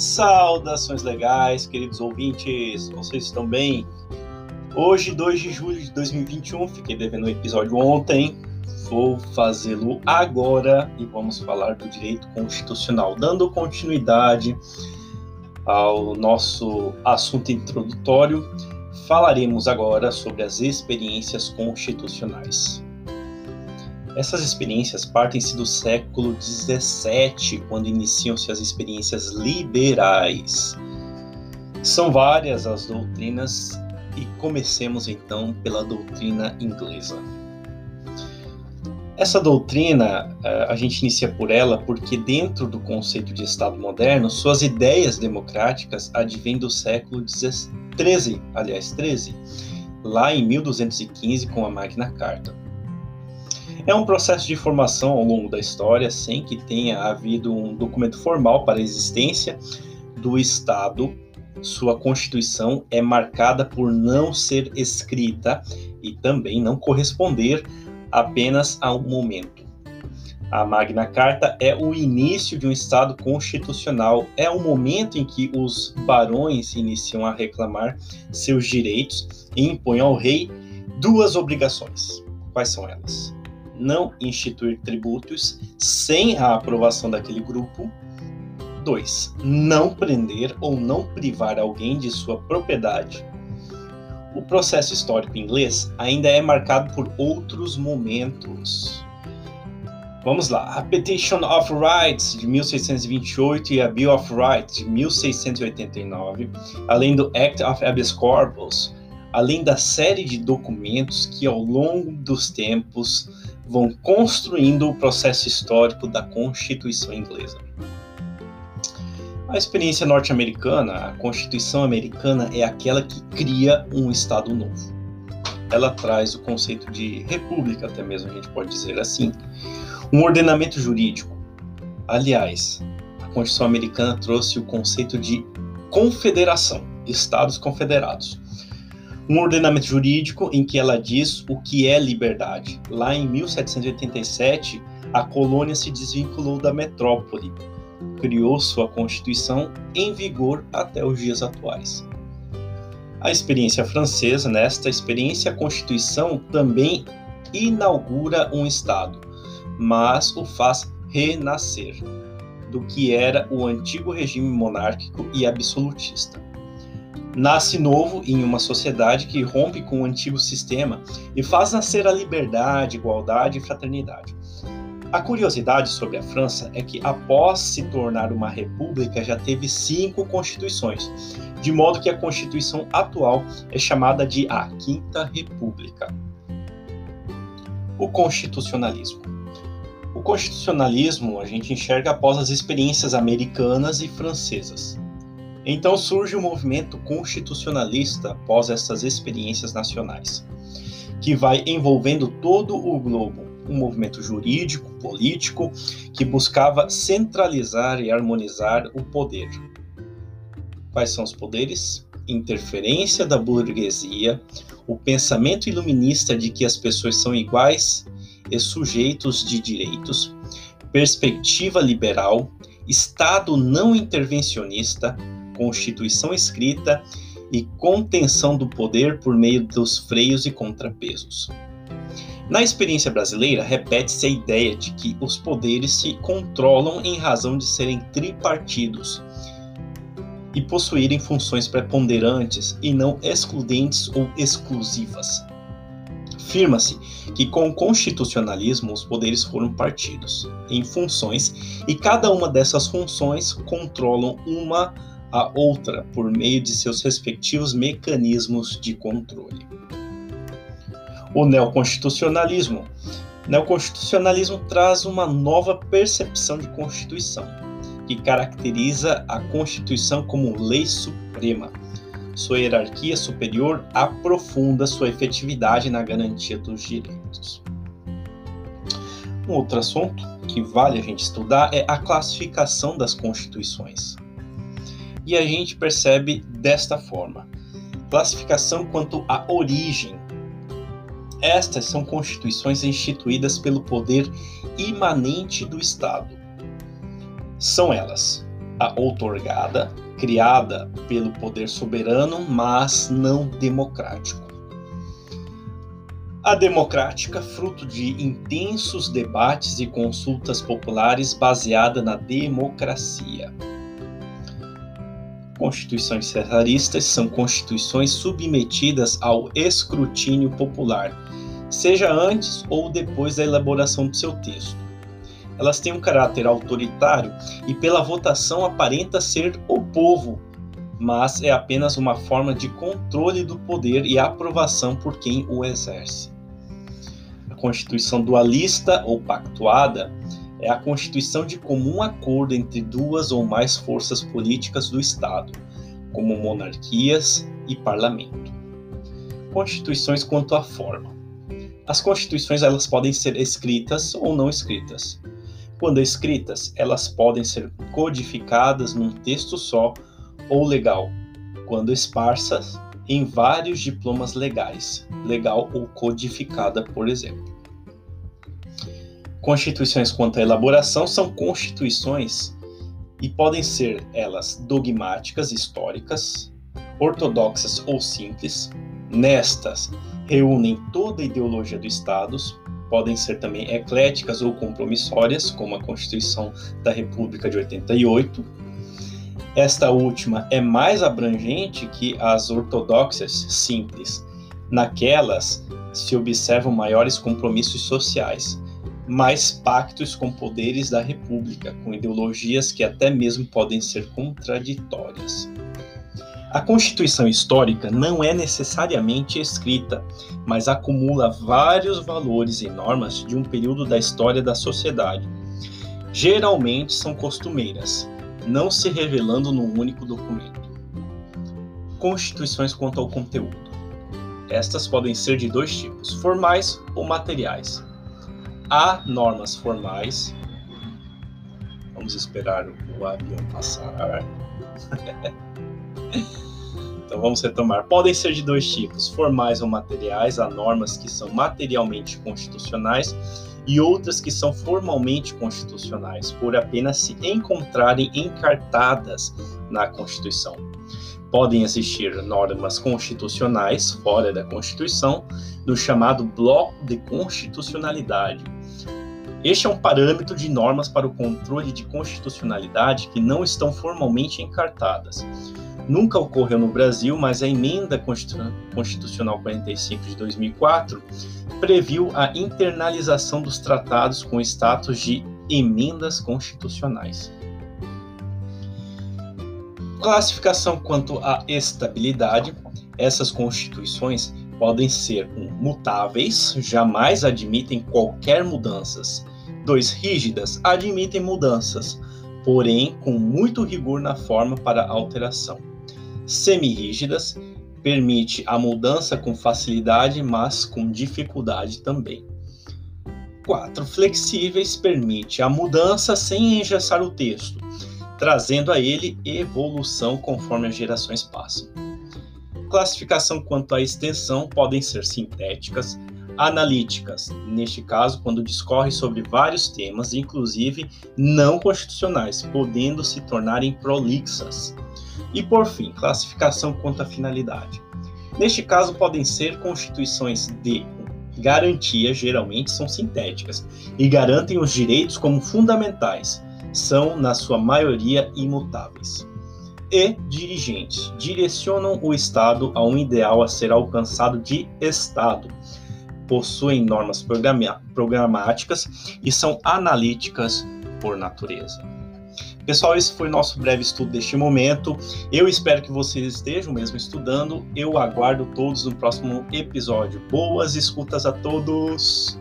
Saudações legais, queridos ouvintes, vocês estão bem? Hoje, 2 de julho de 2021, fiquei devendo um episódio ontem, vou fazê-lo agora e vamos falar do direito constitucional, dando continuidade ao nosso assunto introdutório. Falaremos agora sobre as experiências constitucionais. Essas experiências partem-se do século XVII, quando iniciam-se as experiências liberais. São várias as doutrinas e comecemos então pela doutrina inglesa. Essa doutrina, eh, a gente inicia por ela porque, dentro do conceito de Estado moderno, suas ideias democráticas advêm do século XIII, aliás, 13, lá em 1215, com a Magna Carta. É um processo de formação ao longo da história, sem que tenha havido um documento formal para a existência do Estado. Sua Constituição é marcada por não ser escrita e também não corresponder apenas a um momento. A Magna Carta é o início de um Estado constitucional, é o momento em que os barões iniciam a reclamar seus direitos e impõem ao rei duas obrigações. Quais são elas? Não instituir tributos sem a aprovação daquele grupo. 2. Não prender ou não privar alguém de sua propriedade. O processo histórico inglês ainda é marcado por outros momentos. Vamos lá, a Petition of Rights de 1628 e a Bill of Rights de 1689, além do Act of Habeas Corpus, além da série de documentos que ao longo dos tempos vão construindo o processo histórico da Constituição inglesa. A experiência norte-americana, a Constituição americana, é aquela que cria um Estado novo. Ela traz o conceito de república, até mesmo a gente pode dizer assim, um ordenamento jurídico. Aliás, a Constituição americana trouxe o conceito de confederação, Estados confederados um ordenamento jurídico em que ela diz o que é liberdade. Lá em 1787, a colônia se desvinculou da metrópole, criou sua constituição em vigor até os dias atuais. A experiência francesa, nesta experiência, a Constituição também inaugura um Estado, mas o faz renascer do que era o antigo regime monárquico e absolutista nasce novo em uma sociedade que rompe com o antigo sistema e faz nascer a liberdade, igualdade e fraternidade. A curiosidade sobre a França é que, após se tornar uma república, já teve cinco constituições, de modo que a constituição atual é chamada de a Quinta República. O constitucionalismo. O constitucionalismo a gente enxerga após as experiências americanas e francesas. Então surge o movimento constitucionalista após essas experiências nacionais, que vai envolvendo todo o globo, um movimento jurídico, político, que buscava centralizar e harmonizar o poder. Quais são os poderes? Interferência da burguesia, o pensamento iluminista de que as pessoas são iguais e sujeitos de direitos, perspectiva liberal, Estado não intervencionista, constituição escrita e contenção do poder por meio dos freios e contrapesos. Na experiência brasileira, repete-se a ideia de que os poderes se controlam em razão de serem tripartidos e possuírem funções preponderantes e não excludentes ou exclusivas. Afirma-se que com o constitucionalismo os poderes foram partidos em funções e cada uma dessas funções controlam uma a outra por meio de seus respectivos mecanismos de controle. O neoconstitucionalismo. Neoconstitucionalismo traz uma nova percepção de Constituição, que caracteriza a Constituição como lei suprema. Sua hierarquia superior aprofunda sua efetividade na garantia dos direitos. Um outro assunto que vale a gente estudar é a classificação das constituições e a gente percebe desta forma: classificação quanto à origem. Estas são constituições instituídas pelo poder imanente do Estado. São elas: a outorgada, criada pelo poder soberano, mas não democrático. A democrática, fruto de intensos debates e consultas populares baseada na democracia. Constituições cesaristas são constituições submetidas ao escrutínio popular, seja antes ou depois da elaboração do seu texto. Elas têm um caráter autoritário e, pela votação, aparenta ser o povo, mas é apenas uma forma de controle do poder e aprovação por quem o exerce. A Constituição dualista ou pactuada é a constituição de comum acordo entre duas ou mais forças políticas do Estado, como monarquias e parlamento. Constituições quanto à forma. As constituições elas podem ser escritas ou não escritas. Quando escritas, elas podem ser codificadas num texto só ou legal. Quando esparsas, em vários diplomas legais, legal ou codificada, por exemplo. Constituições quanto à elaboração são constituições e podem ser elas dogmáticas, históricas, ortodoxas ou simples. Nestas, reúnem toda a ideologia do Estado, podem ser também ecléticas ou compromissórias, como a Constituição da República de 88. Esta última é mais abrangente que as ortodoxas simples. Naquelas se observam maiores compromissos sociais, mais pactos com poderes da República, com ideologias que até mesmo podem ser contraditórias. A Constituição Histórica não é necessariamente escrita, mas acumula vários valores e normas de um período da história da sociedade. Geralmente são costumeiras, não se revelando num único documento. Constituições quanto ao conteúdo. Estas podem ser de dois tipos: formais ou materiais. Há normas formais. Vamos esperar o avião passar. então vamos retomar. Podem ser de dois tipos: formais ou materiais. Há normas que são materialmente constitucionais e outras que são formalmente constitucionais, por apenas se encontrarem encartadas na Constituição. Podem existir normas constitucionais fora da Constituição, no chamado bloco de constitucionalidade, este é um parâmetro de normas para o controle de constitucionalidade que não estão formalmente encartadas. Nunca ocorreu no Brasil, mas a Emenda Constitucional 45 de 2004 previu a internalização dos tratados com status de emendas constitucionais. Classificação quanto à estabilidade. Essas constituições podem ser mutáveis, jamais admitem qualquer mudanças, 2. Rígidas admitem mudanças, porém com muito rigor na forma para alteração. Semi-rígidas permite a mudança com facilidade, mas com dificuldade também. 4. Flexíveis permite a mudança sem engessar o texto, trazendo a ele evolução conforme as gerações passam. Classificação quanto à extensão podem ser sintéticas, analíticas, neste caso, quando discorre sobre vários temas, inclusive não constitucionais, podendo se tornarem prolixas. E por fim, classificação quanto à finalidade. Neste caso, podem ser constituições de garantia, geralmente são sintéticas, e garantem os direitos como fundamentais, são, na sua maioria, imutáveis. E dirigentes direcionam o Estado a um ideal a ser alcançado de Estado, possuem normas programáticas e são analíticas por natureza. Pessoal, esse foi nosso breve estudo deste momento. Eu espero que vocês estejam mesmo estudando. Eu aguardo todos no próximo episódio. Boas escutas a todos!